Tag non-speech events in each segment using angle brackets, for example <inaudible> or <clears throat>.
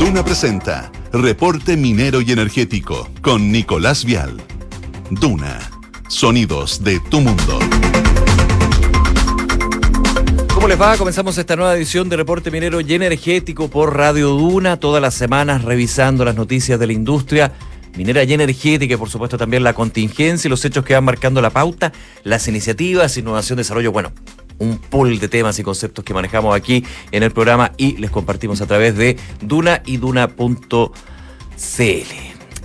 Duna presenta Reporte Minero y Energético con Nicolás Vial. Duna, sonidos de tu mundo. ¿Cómo les va? Comenzamos esta nueva edición de Reporte Minero y Energético por Radio Duna, todas las semanas revisando las noticias de la industria minera y energética y por supuesto también la contingencia y los hechos que van marcando la pauta, las iniciativas, innovación, desarrollo, bueno, un pool de temas y conceptos que manejamos aquí en el programa y les compartimos a través de Duna y Duna.cl.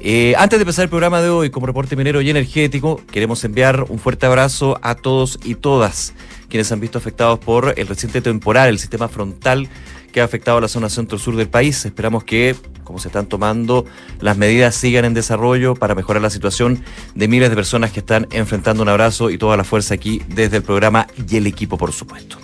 Eh, antes de empezar el programa de hoy como reporte minero y energético, queremos enviar un fuerte abrazo a todos y todas quienes han visto afectados por el reciente temporal, el sistema frontal que ha afectado a la zona centro-sur del país. Esperamos que, como se están tomando, las medidas sigan en desarrollo para mejorar la situación de miles de personas que están enfrentando un abrazo y toda la fuerza aquí desde el programa y el equipo, por supuesto.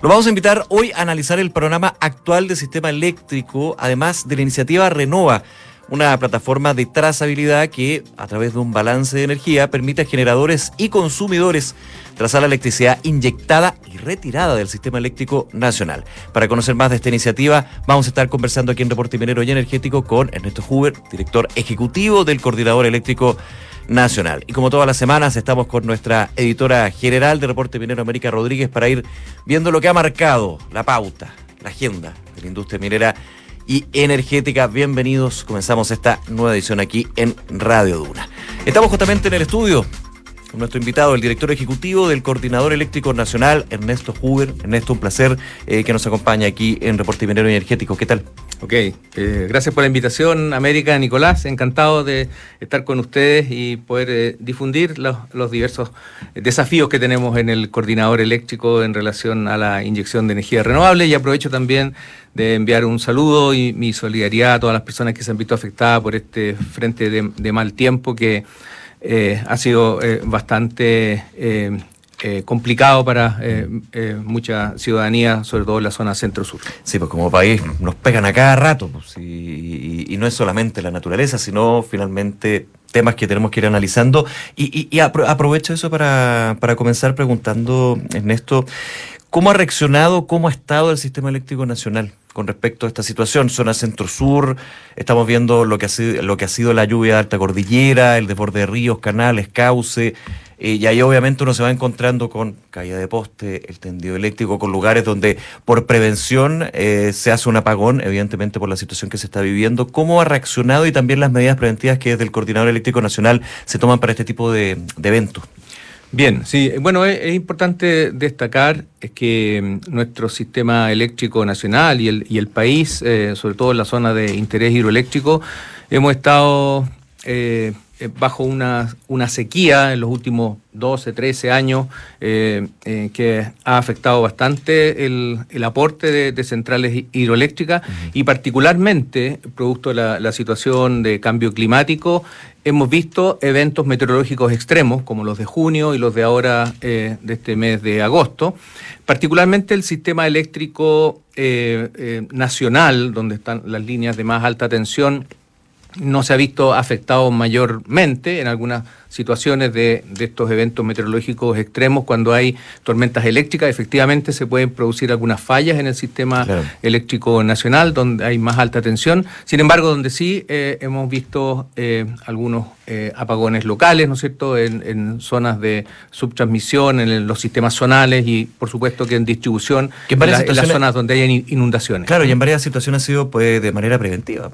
Lo vamos a invitar hoy a analizar el panorama actual del sistema eléctrico, además de la iniciativa Renova una plataforma de trazabilidad que, a través de un balance de energía, permite a generadores y consumidores trazar la electricidad inyectada y retirada del sistema eléctrico nacional. Para conocer más de esta iniciativa, vamos a estar conversando aquí en Reporte Minero y Energético con Ernesto Huber, director ejecutivo del Coordinador Eléctrico Nacional. Y como todas las semanas, estamos con nuestra editora general de Reporte Minero, América Rodríguez, para ir viendo lo que ha marcado la pauta, la agenda de la industria minera y energética. Bienvenidos, comenzamos esta nueva edición aquí en Radio Duna. Estamos justamente en el estudio nuestro invitado, el director ejecutivo del Coordinador Eléctrico Nacional, Ernesto Huber. Ernesto, un placer eh, que nos acompañe aquí en Reporte Minero Energético. ¿Qué tal? Ok, eh, gracias por la invitación, América, Nicolás. Encantado de estar con ustedes y poder eh, difundir los, diversos desafíos que tenemos en el coordinador eléctrico en relación a la inyección de energía renovable. Y aprovecho también de enviar un saludo y mi solidaridad a todas las personas que se han visto afectadas por este frente de, mal tiempo que eh, ha sido eh, bastante eh, complicado para mucha ciudadanía, sobre todo en la zona centro-sur. Sí, pues como país nos pegan a cada rato, pues, y, no es solamente la naturaleza, sino finalmente temas que tenemos que ir analizando. Y, aprovecho eso para, para comenzar preguntando, Ernesto, ¿cómo ha reaccionado, cómo ha estado el sistema eléctrico nacional? con respecto a esta situación. Zona centro-sur, estamos viendo lo que, ha sido, lo que ha sido la lluvia de alta cordillera, el desborde de ríos, canales, cauce, eh, y ahí obviamente uno se va encontrando con caída de poste, el tendido eléctrico, con lugares donde por prevención eh, se hace un apagón, evidentemente por la situación que se está viviendo. ¿Cómo ha reaccionado y también las medidas preventivas que desde el Coordinador Eléctrico Nacional se toman para este tipo de, de eventos? Bien, sí, bueno, es, importante destacar que mm, nuestro sistema eléctrico nacional y el, y el país, eh, sobre todo en la zona de interés hidroeléctrico, hemos estado eh, bajo una, una, sequía en los últimos 12, 13 años eh, eh, que ha afectado bastante el, el aporte de, centrales hidroeléctricas y particularmente, producto de la, la, situación de cambio climático, hemos visto eventos meteorológicos extremos como los de junio y los de ahora de este mes de agosto. Particularmente el sistema eléctrico nacional, donde están las líneas de más alta tensión, no se ha visto afectado mayormente en algunas situaciones de, estos eventos meteorológicos extremos, cuando hay tormentas eléctricas, efectivamente se pueden producir algunas fallas en el sistema eléctrico nacional, donde hay más alta tensión. Sin embargo, donde sí eh, hemos visto eh, algunos eh, apagones locales, ¿no es cierto?, en, zonas de subtransmisión, en los sistemas zonales y, por supuesto, que en distribución, en, en, las zonas donde hay inundaciones. Claro, y en varias situaciones ha sido pues, de manera preventiva.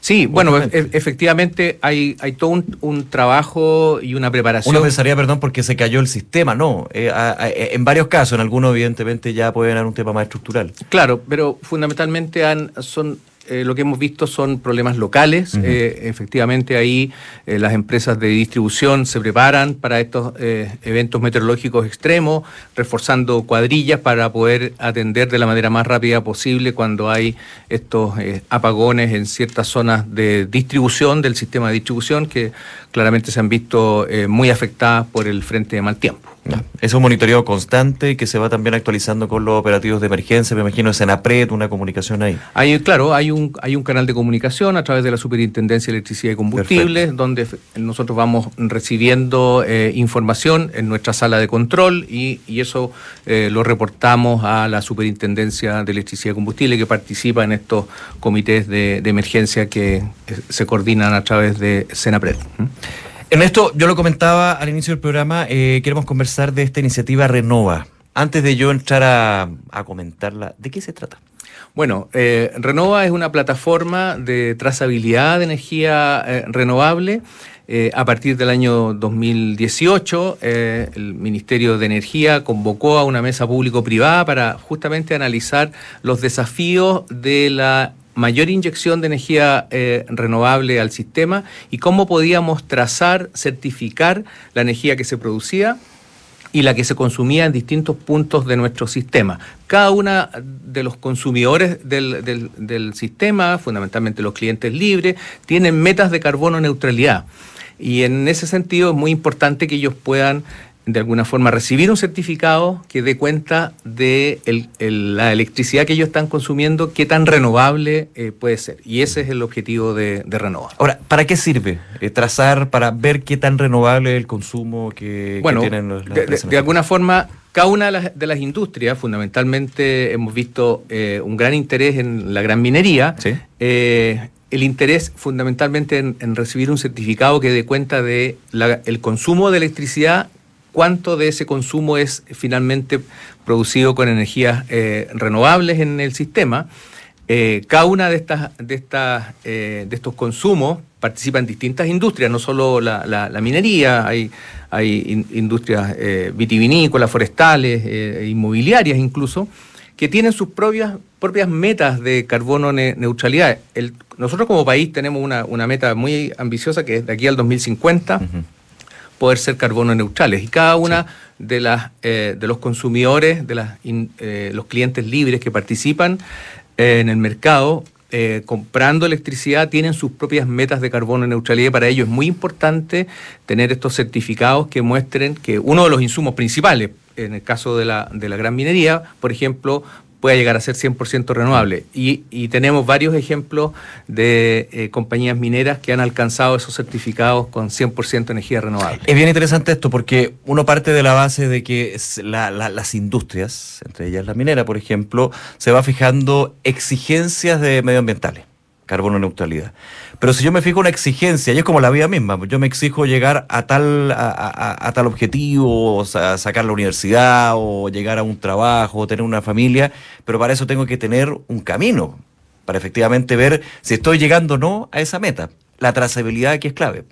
Sí, bueno, e-, efectivamente hay, hay todo un, trabajo y una preparación. Uno pensaría, perdón, porque se cayó el sistema, no. Eh, en varios casos, en algunos evidentemente ya puede haber un tema más estructural. Claro, pero fundamentalmente han, son eh, lo que hemos visto son problemas locales. Eh, efectivamente, ahí eh, las empresas de distribución se preparan para estos eventos meteorológicos extremos, reforzando cuadrillas para poder atender de la manera más rápida posible cuando hay estos apagones en ciertas zonas de distribución del sistema de distribución que claramente se han visto muy afectadas por el frente de mal tiempo. Es un monitoreo constante que se va también actualizando con los operativos de emergencia, me imagino, es en APRED, una comunicación ahí. Hay, claro, hay un un, hay un canal de comunicación a través de la Superintendencia de Electricidad y Combustibles, donde nosotros vamos recibiendo eh, información en nuestra sala de control y, eso eh, lo reportamos a la Superintendencia de Electricidad y Combustible que participa en estos comités de, emergencia que se coordinan a través de Senapred. En esto, yo lo comentaba al inicio del programa, queremos conversar de esta iniciativa Renova. Antes de yo entrar a comentarla, ¿de qué se trata? Bueno, eh, Renova es una plataforma de trazabilidad de energía eh, renovable. Eh, a partir del año 2018, el Ministerio de Energía convocó a una mesa público-privada para justamente analizar los desafíos de la mayor inyección de energía renovable al sistema y cómo podíamos trazar, certificar la energía que se producía y la que se consumía en distintos puntos de nuestro sistema. Cada uno de los consumidores del, del, sistema, fundamentalmente los clientes libres, tienen metas de carbono neutralidad. Y en ese sentido es muy importante que ellos puedan de alguna forma recibir un certificado que dé cuenta de la electricidad que ellos están consumiendo, qué tan renovable eh, puede ser. Y ese es el objetivo de, de Renova. Ahora, ¿para qué sirve? Eh, trazar para ver qué tan renovable es el consumo que, tienen los de, de, alguna forma, cada una de las, industrias, fundamentalmente hemos visto eh, un gran interés en la gran minería. el interés fundamentalmente en, recibir un certificado que dé cuenta de el consumo de electricidad cuánto de ese consumo es finalmente producido con energías eh, renovables en el sistema. Eh, cada una de estas, de estas, eh, de estos consumos participa en distintas industrias, no solo la, minería, hay, industrias vitivinícolas, forestales, inmobiliarias incluso, que tienen sus propias, propias metas de carbono neutralidad. nosotros como país tenemos una, meta muy ambiciosa que es de aquí al 2050 poder ser carbono neutrales. Y cada una de, las, eh, de los consumidores, de las, eh, los clientes libres que participan eh, en el mercado, comprando electricidad, tienen sus propias metas de carbono neutralidad. Y para ello es muy importante tener estos certificados que muestren que uno de los insumos principales, en el caso de la, de la gran minería, por ejemplo, pueda llegar a ser 100% renovable. Y, tenemos varios ejemplos de eh, compañías mineras que han alcanzado esos certificados con 100% energía renovable. Es bien interesante esto porque uno parte de la base de que las industrias, entre ellas la minera, por ejemplo, se va fijando exigencias de medioambientales carbono neutralidad. Pero si yo me fijo una exigencia, y es como la vida misma, yo me exijo llegar a tal, a, tal objetivo, o sacar la universidad, o llegar a un trabajo, o tener una familia, pero para eso tengo que tener un camino, para efectivamente ver si estoy llegando o no a esa meta. La trazabilidad aquí es clave.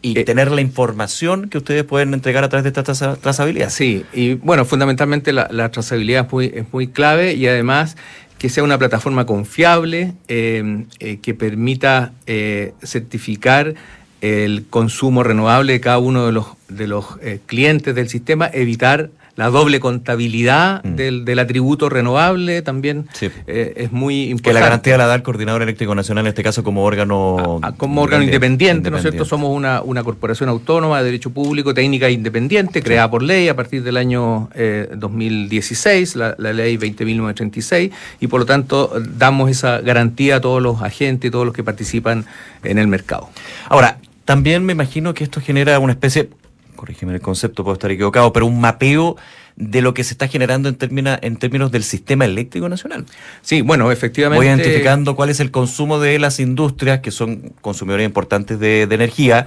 Y eh, tener la información que ustedes pueden entregar a través de esta trazabilidad. Sí, y bueno, fundamentalmente la, la trazabilidad es muy, es muy clave y además que sea una plataforma confiable, eh, eh, que permita eh, certificar el consumo renovable de cada uno de los, de los clientes del sistema, evitar la doble contabilidad mm. del, del, atributo renovable también eh, es muy importante. Que la garantía la da el Coordinador Eléctrico Nacional, en este caso como órgano... como órgano independiente, ¿no es cierto? Somos una, una corporación autónoma de derecho público, técnica e independiente, creada por ley a partir del año 2016, eh, la, ley 20.936, y por lo tanto damos esa garantía a todos los agentes y todos los que participan en el mercado. Ahora, también me imagino que esto genera una especie, corrígeme el concepto, puedo estar equivocado, pero un mapeo de lo que se está generando en, términos, en términos del sistema eléctrico nacional. Sí, bueno, efectivamente. Voy identificando cuál es el consumo de las industrias, que son consumidores importantes de, energía,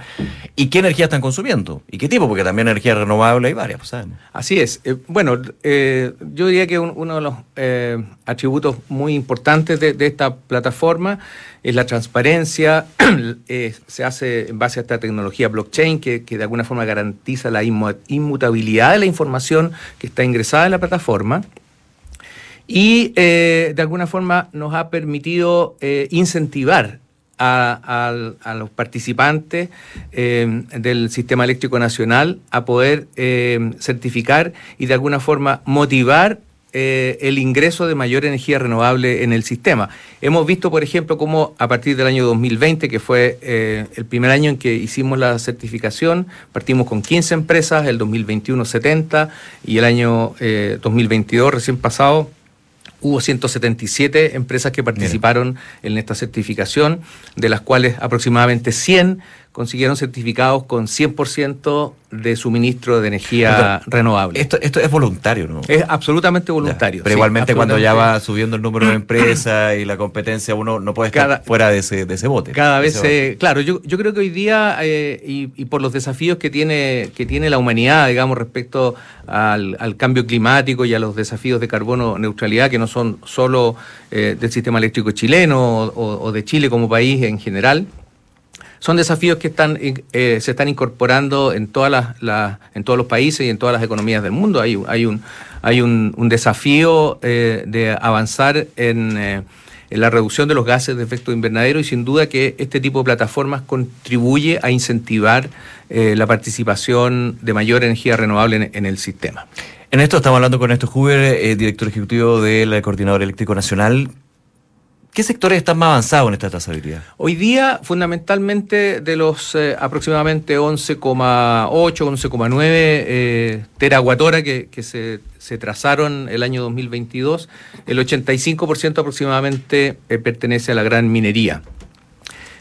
y qué energía están consumiendo, y qué tipo, porque también energía renovable hay varias, pues, sabemos. Así es. Eh, bueno, eh, yo diría que uno de los eh, atributos muy importantes de, de esta plataforma es la transparencia, <clears throat> se hace en base a esta tecnología blockchain que, de alguna forma garantiza la inmutabilidad de la información que está ingresada en la plataforma. Y eh, de alguna forma nos ha permitido eh, incentivar a, los participantes eh, del sistema eléctrico nacional a poder certificar y de alguna forma motivar eh, el ingreso de mayor energía renovable en el sistema. Hemos visto, por ejemplo, cómo a partir del año 2020, que fue eh, el primer año en que hicimos la certificación, partimos con 15 empresas, el 2021 70 y el año 2022 eh, recién pasado Hubo 177 empresas que participaron en esta certificación, de las cuales aproximadamente 100 consiguieron certificados con 100% de suministro de energía renovable. Esto, esto es voluntario, ¿no? Es absolutamente voluntario. pero igualmente cuando ya va subiendo el número de empresas y la competencia, uno no puede estar fuera de ese, de ese bote. Cada vez, claro, yo, yo creo que hoy día, eh, y, por los desafíos que tiene, que tiene la humanidad, digamos, respecto al, cambio climático y a los desafíos de carbono neutralidad, que no son solo eh, del sistema eléctrico chileno o de Chile como país en general, son desafíos que están, eh, se están incorporando en, todos los países y en todas las economías del mundo. Hay, un, desafío eh, de avanzar eh, en, la reducción de los gases de efecto invernadero y sin duda que este tipo de plataformas contribuye a incentivar la participación de mayor energía renovable en, el sistema. En esto estamos hablando con Néstor Huber, director ejecutivo del Coordinador Eléctrico Nacional. ¿Qué sectores están más avanzados en esta trazabilidad? Hoy día, fundamentalmente, de los eh, aproximadamente 11,8, 11,9 eh, terawatt que, se, trazaron el año 2022, el 85% aproximadamente eh, pertenece a la gran minería.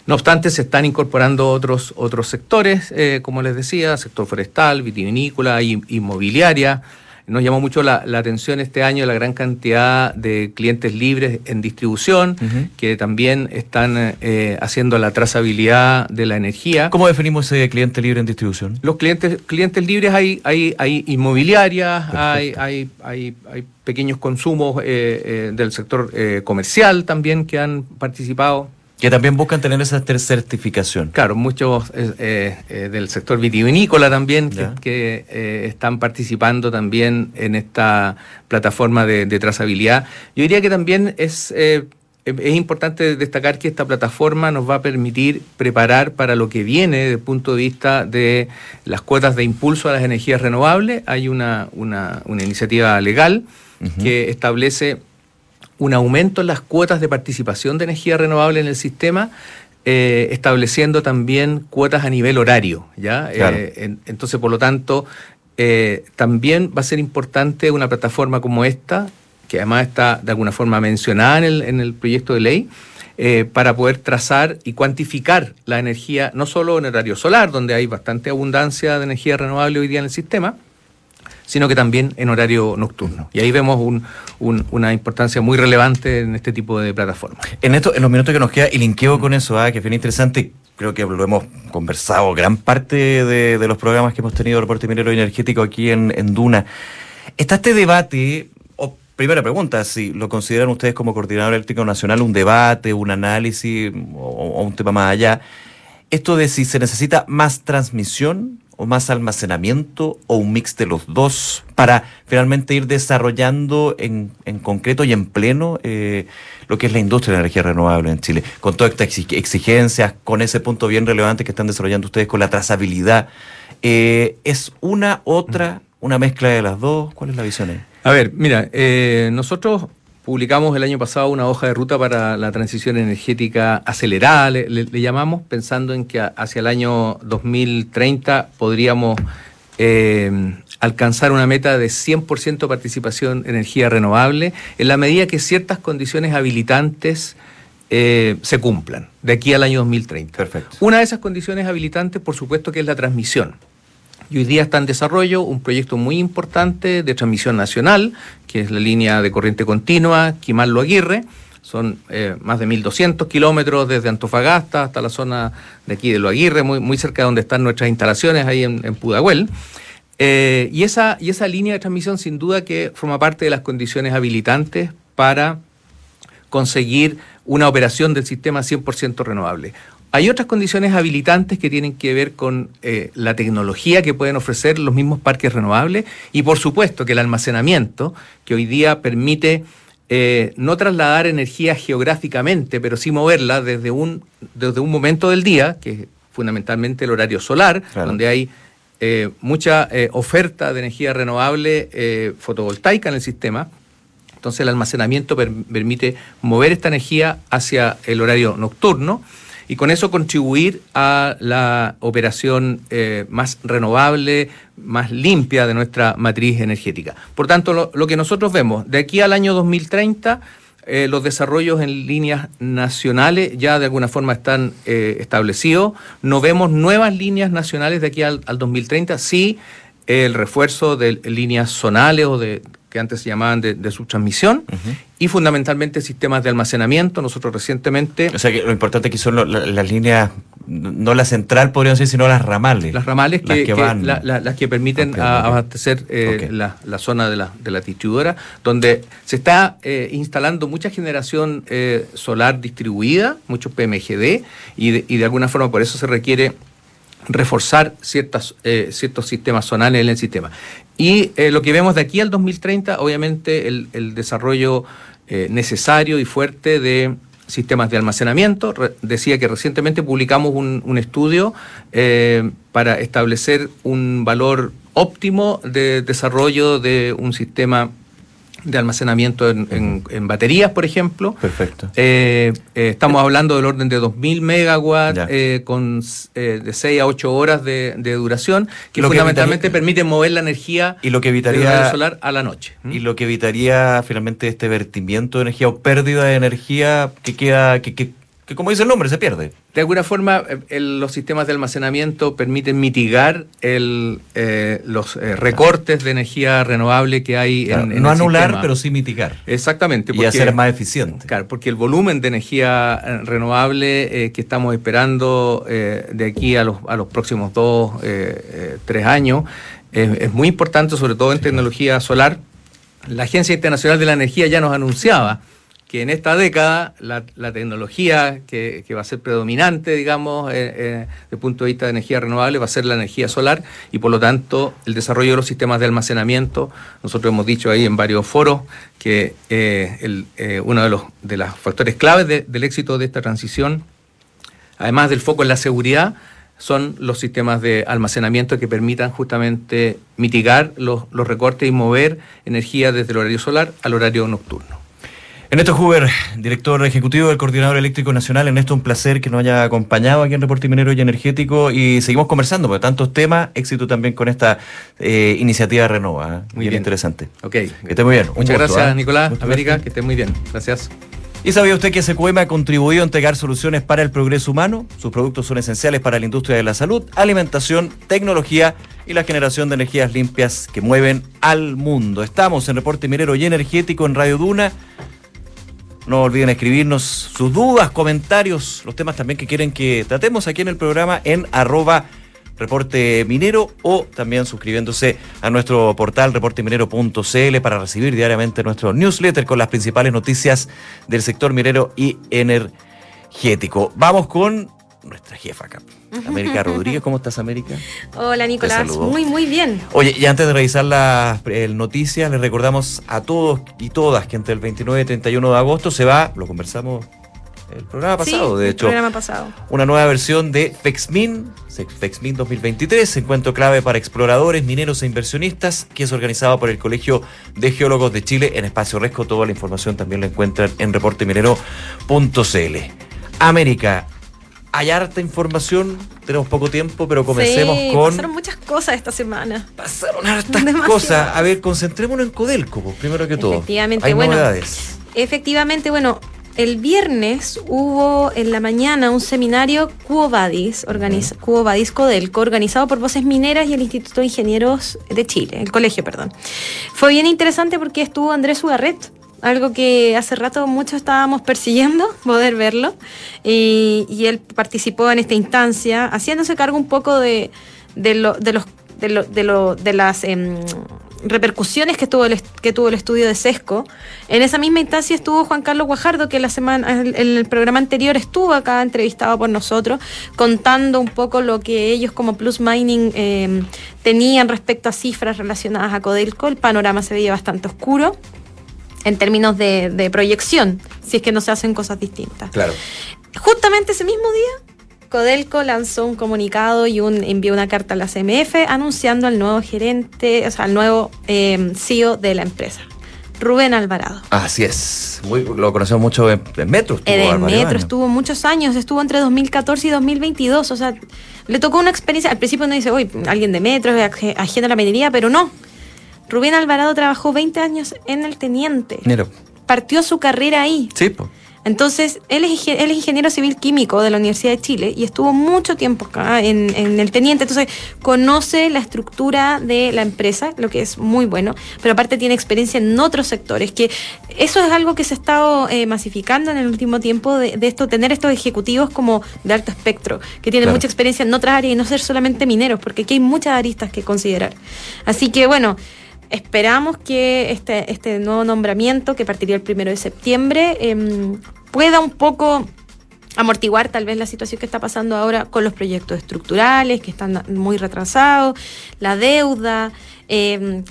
No obstante, se están incorporando otros, otros sectores, eh, como les decía, sector forestal, vitivinícola, inmobiliaria, nos llamó mucho la, atención este año la gran cantidad de clientes libres en distribución que también están eh, haciendo la trazabilidad de la energía. ¿Cómo definimos ese cliente libre en distribución? Los clientes, clientes libres hay, hay, hay inmobiliarias, hay, hay, hay, pequeños consumos eh, eh, del sector comercial también que han participado. Que también buscan tener esa certificación. Claro, muchos eh, eh, del sector vitivinícola también que, eh, están participando también en esta plataforma de, trazabilidad. Yo diría que también es, es importante destacar que esta plataforma nos va a permitir preparar para lo que viene desde el punto de vista de las cuotas de impulso a las energías renovables. Hay una, una, iniciativa legal que establece un aumento en las cuotas de participación de energía renovable en el sistema, eh, estableciendo también cuotas a nivel horario. ¿ya? Eh, entonces, por lo tanto, eh, también va a ser importante una plataforma como esta, que además está de alguna forma mencionada en el, en el proyecto de ley, para poder trazar y cuantificar la energía, no solo en horario solar, donde hay bastante abundancia de energía renovable hoy día en el sistema, sino que también en horario nocturno. Y ahí vemos una importancia muy relevante en este tipo de plataformas. En esto, en los minutos que nos queda, y linkeo con eso, ¿ah? que es bien interesante, creo que lo hemos conversado gran parte de, los programas que hemos tenido reporte minero y energético aquí en, Duna. Está este debate, o primera pregunta, si lo consideran ustedes como coordinador eléctrico nacional un debate, un análisis o un tema más allá, esto de si se necesita más transmisión o más almacenamiento o un mix de los dos para finalmente ir desarrollando en, en concreto y en pleno eh, lo que es la industria de energía renovable en Chile, con todas estas exigencias, con ese punto bien relevante que están desarrollando ustedes con la trazabilidad. Eh, ¿Es una, otra, una mezcla de las dos? ¿Cuál es la visión ahí? A ver, mira, eh, nosotros Publicamos el año pasado una hoja de ruta para la transición energética acelerada, le, llamamos, pensando en que hacia el año 2030 podríamos eh, alcanzar una meta de 100% participación en energía renovable en la medida que ciertas condiciones habilitantes eh, se cumplan de aquí al año 2030. Perfecto. Una de esas condiciones habilitantes, por supuesto, que es la transmisión. Y hoy día está en desarrollo un proyecto muy importante de transmisión nacional, que es la línea de corriente continua Quimarlo Aguirre. Son eh, más de 1.200 kilómetros desde Antofagasta hasta la zona de aquí de Lo Aguirre, muy, muy cerca de donde están nuestras instalaciones, ahí en, Pudahuel. Eh, y, esa, y esa línea de transmisión sin duda que forma parte de las condiciones habilitantes para conseguir una operación del sistema 100% renovable. Hay otras condiciones habilitantes que tienen que ver con eh, la tecnología que pueden ofrecer los mismos parques renovables y por supuesto que el almacenamiento, que hoy día permite eh, no trasladar energía geográficamente, pero sí moverla desde un, desde un momento del día, que es fundamentalmente el horario solar, donde hay eh, mucha oferta de energía renovable fotovoltaica en el sistema. Entonces el almacenamiento permite mover esta energía hacia el horario nocturno y con eso contribuir a la operación eh, más renovable, más limpia de nuestra matriz energética. Por tanto, lo, que nosotros vemos de aquí al año 2030, eh, los desarrollos en líneas nacionales ya de alguna forma están eh, establecidos. No vemos nuevas líneas nacionales de aquí al, al 2030, sí el refuerzo de líneas zonales o de que antes se llamaban de, subtransmisión, y fundamentalmente sistemas de almacenamiento. Nosotros recientemente... O sea, que lo importante aquí son las líneas, no la central, podríamos decir, sino las ramales. Las ramales que, van... las que permiten abastecer eh, la, zona de la, de la distribuidora, donde se está eh, instalando mucha generación eh, solar distribuida, mucho PMGD, y de, y de alguna forma por eso se requiere reforzar ciertas, ciertos sistemas zonales en el sistema. Y eh, lo que vemos de aquí al 2030, obviamente el, desarrollo eh, necesario y fuerte de sistemas de almacenamiento. decía que recientemente publicamos un, estudio eh, para establecer un valor óptimo de desarrollo de un sistema de almacenamiento en, baterías, por ejemplo. Perfecto. Eh, eh, estamos hablando del orden de 2.000 megawatts eh, con de 6 a 8 horas de, duración, que fundamentalmente permite mover la energía y lo que evitaría, solar a la noche. Y lo que evitaría finalmente este vertimiento de energía o pérdida de energía que queda, que, que que como dice el nombre, se pierde. De alguna forma, eh, los sistemas de almacenamiento permiten mitigar el, eh, los eh, recortes de energía renovable que hay en, No anular, pero sí mitigar. Exactamente. y hacer más eficiente. Claro, porque el volumen de energía renovable que estamos esperando de aquí a los, a los próximos dos, tres años es, muy importante, sobre todo en tecnología solar. La Agencia Internacional de la Energía ya nos anunciaba que en esta década la, tecnología que, va a ser predominante, digamos, eh, eh, desde el punto de vista de energía renovable, va a ser la energía solar y por lo tanto el desarrollo de los sistemas de almacenamiento. Nosotros hemos dicho ahí en varios foros que eh, uno de los, de los factores claves del éxito de esta transición, además del foco en la seguridad, son los sistemas de almacenamiento que permitan justamente mitigar los recortes y mover energía desde el horario solar al horario nocturno. Ernesto Huber, director ejecutivo del Coordinador Eléctrico Nacional. Ernesto, un placer que nos haya acompañado aquí en Reporte Minero y Energético y seguimos conversando, porque tantos temas, éxito también con esta eh, iniciativa Renova. ¿eh? Muy bien, interesante. Ok. Que esté muy bien. Muchas gracias, ¿eh? Nicolás. América, que esté muy bien. Gracias. ¿Y sabía usted que SQM ha contribuido a entregar soluciones para el progreso humano? Sus productos son esenciales para la industria de la salud, alimentación, tecnología y la generación de energías limpias que mueven al mundo. Estamos en Reporte Minero y Energético en Radio Duna. No olviden escribirnos sus dudas, comentarios, los temas también que quieren que tratemos aquí en el programa en arroba reporte minero o también suscribiéndose a nuestro portal reporteminero.cl para recibir diariamente nuestro newsletter con las principales noticias del sector minero y energético. Vamos con nuestra jefa acá. América Rodríguez, ¿cómo estás, América? Hola, Nicolás. Muy, muy bien. Oye, y antes de revisar las noticias, les recordamos a todos y todas que entre el 29 y 31 de agosto se va, lo conversamos el programa pasado, de hecho. Programa pasado. Una nueva versión de FEXMIN, FEXMIN 2023, encuentro clave para exploradores, mineros e inversionistas, que es organizado por el Colegio de Geólogos de Chile en Espacio Resco. Toda la información también la encuentran en reporteminero.cl. América, hay harta información, tenemos poco tiempo, pero comencemos con. Pasaron muchas cosas esta semana. Pasaron hartas <laughs> cosas. A ver, concentrémonos en Codelco, pues, primero que todo. Efectivamente, Hay bueno. Novedades. Efectivamente, bueno, el viernes hubo en la mañana un seminario Cuobadis, organiza, Codelco, organizado por Voces Mineras y el Instituto de Ingenieros de Chile, el colegio, perdón. Fue bien interesante porque estuvo Andrés Ugarret, algo que hace rato mucho estábamos persiguiendo, <laughs> poder verlo, y, él participó en esta instancia, haciéndose cargo un poco de, de, lo, de los de, lo, de, las em, repercusiones que tuvo, el, que tuvo el estudio de SESCO. En esa misma instancia estuvo Juan Carlos Guajardo, que la semana, en el programa anterior estuvo acá entrevistado por nosotros, contando un poco lo que ellos como Plus Mining em, tenían respecto a cifras relacionadas a Codelco. El panorama se veía bastante oscuro en términos de, proyección, si es que no se hacen cosas distintas. Claro. Justamente ese mismo día, Codelco lanzó un comunicado y un, envió una carta a la CMF anunciando al nuevo gerente, o sea, al nuevo eh, CEO de la empresa. Rubén Alvarado. Así es. Muy, lo conocemos mucho en, en Metro. En el Metro estuvo muchos años, estuvo entre 2014 y 2022. O sea, le tocó una experiencia. Al principio uno dice, uy, alguien de Metro, ajeno a la minería, pero no. Rubén Alvarado trabajó 20 años en el Teniente. Mira. Partió su carrera ahí. Sí. Entonces, él es, él es ingeniero civil químico de la Universidad de Chile y estuvo mucho tiempo acá en, en, el teniente. Entonces, conoce la estructura de la empresa, lo que es muy bueno, pero aparte tiene experiencia en otros sectores, que eso es algo que se ha estado eh, masificando en el último tiempo de, de, esto, tener estos ejecutivos como de alto espectro, que tienen claro. mucha experiencia en otras áreas y no ser solamente mineros, porque aquí hay muchas aristas que considerar. Así que, bueno esperamos que este, este nuevo nombramiento, que partiría el primero de septiembre, eh, pueda un poco amortiguar tal vez la situación que está pasando ahora con los proyectos estructurales, que están muy retrasados, la deuda, eh,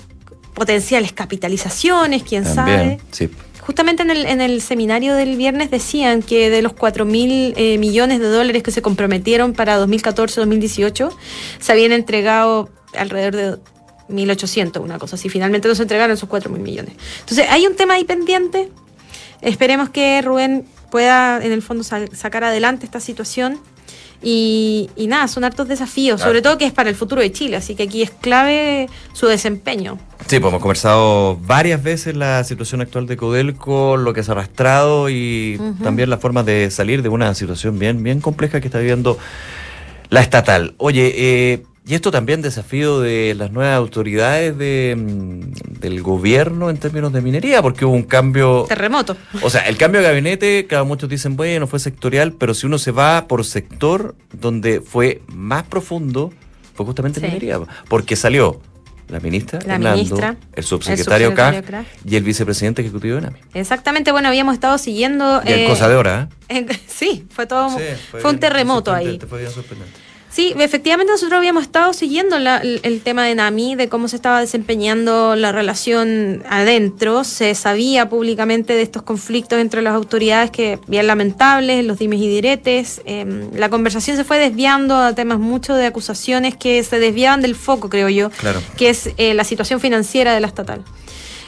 potenciales capitalizaciones, quién También, sabe. Sí. Justamente en el, en el seminario del viernes decían que de los 4 mil eh, millones de dólares que se comprometieron para 2014-2018, se habían entregado alrededor de 1.800, una cosa así. Finalmente no se entregaron esos 4 mil millones. Entonces, hay un tema ahí pendiente. Esperemos que Rubén pueda, en el fondo, sacar adelante esta situación. Y, y, nada, son hartos desafíos, sobre todo que es para el futuro de Chile, así que aquí es clave su desempeño. Sí, pues hemos conversado varias veces la situación actual de Codelco, lo que se ha arrastrado y uh -huh. también la forma de salir de una situación bien, bien compleja que está viviendo la estatal. Oye, eh, y esto también desafío de las nuevas autoridades de, del gobierno en términos de minería, porque hubo un cambio... Terremoto. O sea, el cambio de gabinete, cada muchos dicen, bueno, fue sectorial, pero si uno se va por sector, donde fue más profundo, fue justamente sí. minería, porque salió la ministra, la ministra el subsecretario, el subsecretario y el vicepresidente ejecutivo de NAMI. Exactamente, bueno, habíamos estado siguiendo... Y en cosa de hora, ¿eh? <laughs> sí, fue todo... Sí, fue, fue un terremoto ahí. Fue bien sorprendente. Sí, efectivamente nosotros habíamos estado siguiendo la, el, el, tema de NAMI, de cómo se estaba desempeñando la relación adentro. Se sabía públicamente de estos conflictos entre las autoridades que bien lamentables, los dimes y diretes. Eh, la conversación se fue desviando a temas mucho de acusaciones que se desviaban del foco, creo yo, claro. que es eh, la situación financiera de la estatal.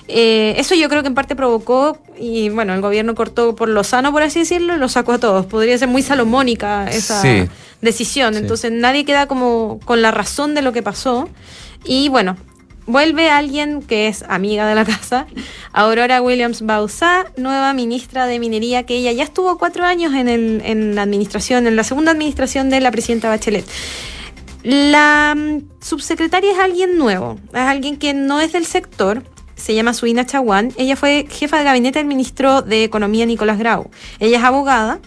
Eh, eso yo creo que en parte provocó, y bueno, el gobierno cortó por lo sano, por así decirlo, y lo sacó a todos. Podría ser muy salomónica esa sí. decisión. Sí. Entonces nadie queda como con la razón de lo que pasó. Y bueno, vuelve alguien que es amiga de la casa, Aurora Williams Bauzá, nueva ministra de Minería, que ella ya estuvo cuatro años en, el, en la administración, en la segunda administración de la presidenta Bachelet. La mm, subsecretaria es alguien nuevo, es alguien que no es del sector, se llama Suina Chaguán. Ella fue jefa de gabinete del ministro de Economía Nicolás Grau. Ella es abogada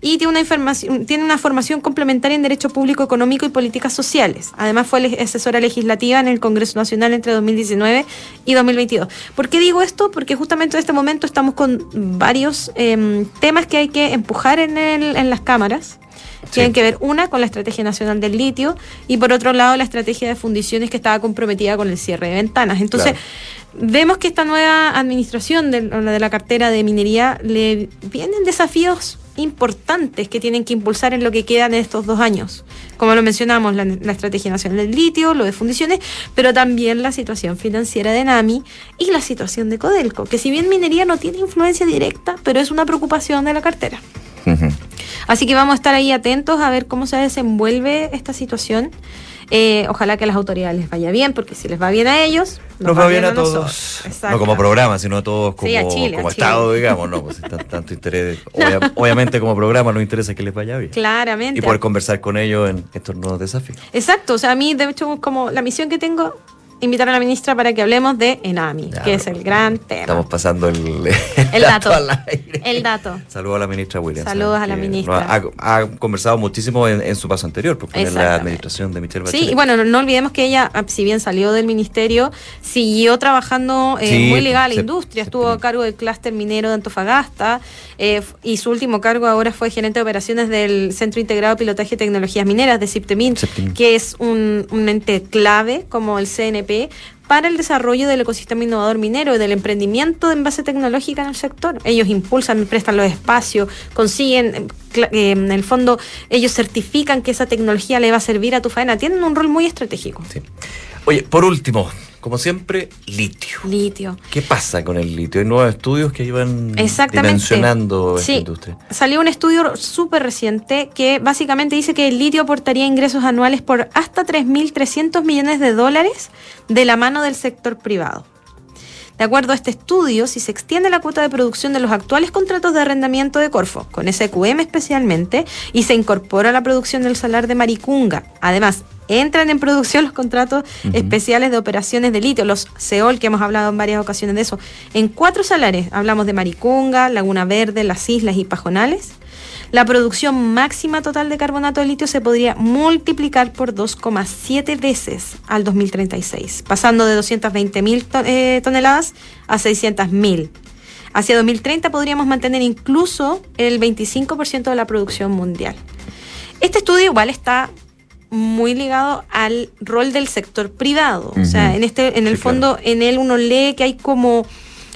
y tiene una, información, tiene una formación complementaria en Derecho Público Económico y Políticas Sociales. Además fue asesora legislativa en el Congreso Nacional entre 2019 y 2022. ¿Por qué digo esto? Porque justamente en este momento estamos con varios eh, temas que hay que empujar en, el, en las cámaras. Sí. Tienen que ver una con la Estrategia Nacional del Litio y por otro lado la estrategia de fundiciones que estaba comprometida con el cierre de ventanas. Entonces, claro. Vemos que esta nueva administración de, de la cartera de minería le vienen desafíos importantes que tienen que impulsar en lo que quedan en estos dos años. Como lo mencionamos, la, la, Estrategia Nacional del Litio, lo de fundiciones, pero también la situación financiera de NAMI y la situación de Codelco, que si bien minería no tiene influencia directa, pero es una preocupación de la cartera. Uh -huh. Así que vamos a estar ahí atentos a ver cómo se desenvuelve esta situación. Eh, ojalá que a las autoridades les vaya bien, porque si les va bien a ellos, nos, nos va, bien, bien a, todos. No como programa, sino a todos como, sí, a Chile, como a Estado, digamos, ¿no? Pues tanto, interés. <laughs> Obvia, obviamente, como programa nos interesa que les vaya bien. Claramente. Y poder conversar con ellos en estos nuevos desafíos. Exacto, o sea, a mí, de hecho, como la misión que tengo invitar a la ministra para que hablemos de Enami, ya, que es el gran tema. Estamos pasando el, el, el <laughs> dato. dato el dato. Saludos a la ministra Williams. Saludos a la ministra. Ha, ha, conversado muchísimo en, en, su paso anterior, porque en la administración de Michelle Bachelet. Sí, y bueno, no, no, olvidemos que ella, ah, si bien salió del ministerio, siguió trabajando eh, sí, muy legal a la industria, se, estuvo a cargo del clúster minero de Antofagasta eh, y su último cargo ahora fue gerente de operaciones del Centro Integrado de Pilotaje de Tecnologías Mineras de CIPTEMIN, que es un, un ente clave como el CNP para el desarrollo del ecosistema innovador minero y del emprendimiento en base tecnológica en el sector. Ellos impulsan, prestan los espacios, consiguen, eh, en el fondo, ellos certifican que esa tecnología le va a servir a tu faena. Tienen un rol muy estratégico. Oye, por último, como siempre, litio. Litio. ¿Qué pasa con el litio? Hay nuevos estudios que iban dimensionando Sí. esta industria. Salió un estudio súper reciente que básicamente dice que el litio aportaría ingresos anuales por hasta 3.300 millones de dólares de la mano del sector privado. De acuerdo a este estudio, si se extiende la cuota de producción de los actuales contratos de arrendamiento de Corfo, con SQM especialmente, y se incorpora la producción del salar de Maricunga, además entran en producción los contratos especiales de operaciones de litio, los SEOL, que hemos hablado en varias ocasiones de eso, en cuatro salares, hablamos de Maricunga, Laguna Verde, Las Islas y Pajonales, la producción máxima total de carbonato de litio se podría multiplicar por 2,7 veces al 2036, pasando de 220 mil toneladas a 600 mil. Hacia 2030 podríamos mantener incluso el 25% de la producción mundial. Este estudio igual está muy ligado al rol del sector privado. O sea, en este, en el Sí, fondo, en él uno lee que hay como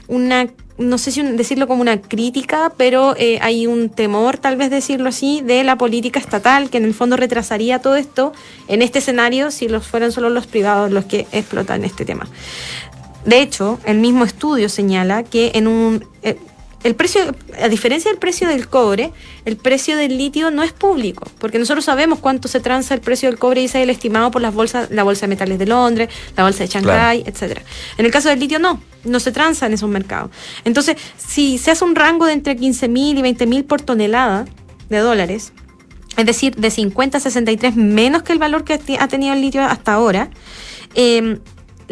una, no sé si decirlo como una crítica, pero eh, hay un temor, tal vez decirlo así, de la política estatal, que en el fondo retrasaría todo esto en este escenario si los fueran solo los privados los que explotan este tema. De hecho, el mismo estudio señala que en un eh, el precio, a diferencia del precio del cobre, el precio del litio no es público, porque nosotros sabemos cuánto se transa el precio del cobre y ese es el estimado por las bolsas, la bolsa de metales de Londres, la bolsa de Shanghái, etcétera. En el caso del litio no, no se transa en esos mercados. Entonces, si se hace un rango de entre 15 mil y 20 mil por tonelada de dólares, es decir, de 50 a 63 menos que el valor que ha tenido el litio hasta ahora, eh,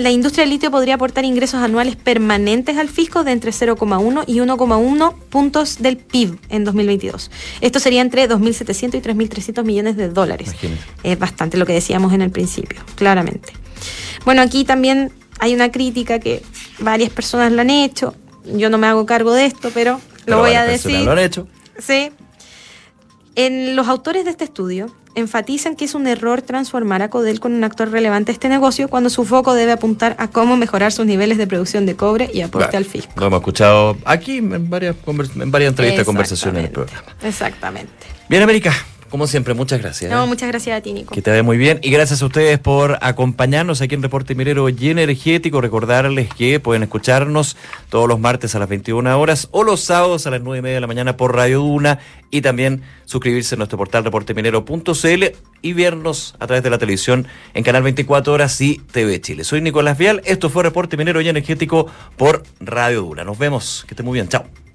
la industria del litio podría aportar ingresos anuales permanentes al fisco de entre 0,1 y 1,1 puntos del PIB en 2022. Esto sería entre 2.700 y 3.300 millones de dólares. Imagínate. Es bastante lo que decíamos en el principio, claramente. Bueno, aquí también hay una crítica que varias personas lo han hecho. Yo no me hago cargo de esto, pero lo Pero voy a decir. Lo han hecho. Sí. En los autores de este estudio enfatizan que es un error transformar a Codel con un actor relevante de este negocio cuando su foco debe apuntar a cómo mejorar sus niveles de producción de cobre y aporte Claro, al fisco. Lo hemos escuchado aquí en varias, convers- en varias entrevistas, conversaciones en el programa. Exactamente. Bien, América, como siempre, muchas gracias. No, ¿eh? muchas gracias a ti, Nico. Que te vaya muy bien. Y gracias a ustedes por acompañarnos aquí en Reporte Minero y Energético. Recordarles que pueden escucharnos todos los martes a las 21 horas o los sábados a las 9 y media de la mañana por Radio Duna y también suscribirse a nuestro portal reporteminero.cl y vernos a través de la televisión en Canal 24 Horas y TV Chile. Soy Nicolás Vial. Esto fue Reporte Minero y Energético por Radio Duna. Nos vemos. Que estén muy bien. Chao.